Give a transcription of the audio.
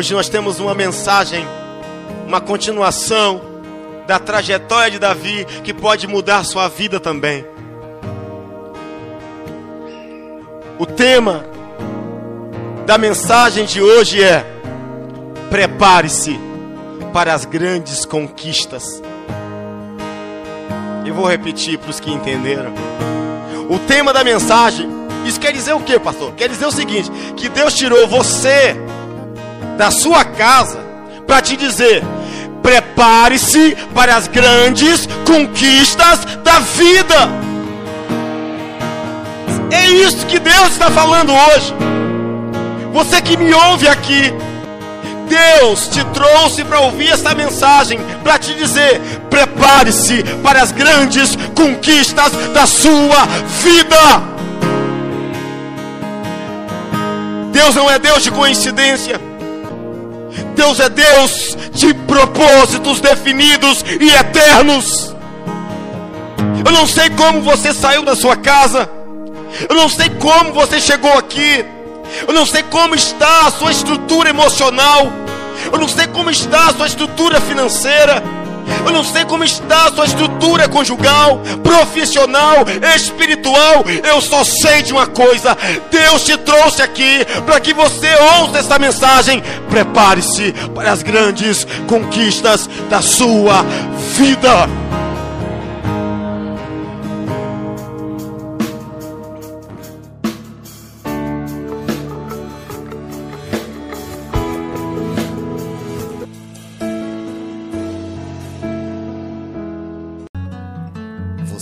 Hoje nós temos uma mensagem, uma continuação da trajetória de Davi que pode mudar sua vida também. O tema da mensagem de hoje é: prepare-se para as grandes conquistas. Eu vou repetir para os que entenderam. O tema da mensagem, isso quer dizer o que, pastor? Quer dizer o seguinte: que Deus tirou você da sua casa para te dizer: prepare-se para as grandes conquistas da vida. É isso que Deus está falando hoje. Você que me ouve aqui, Deus te trouxe para ouvir essa mensagem, para te dizer: prepare-se para as grandes conquistas da sua vida. Deus não é Deus de coincidência. Deus é Deus de propósitos definidos e eternos. Eu não sei como você saiu da sua casa. Eu não sei como você chegou aqui. Eu não sei como está a sua estrutura emocional. Eu não sei como está a sua estrutura financeira. Eu não sei como está a sua estrutura conjugal, profissional, espiritual. Eu só sei de uma coisa: Deus te trouxe aqui para que você ouça essa mensagem. Prepare-se para as grandes conquistas da sua vida.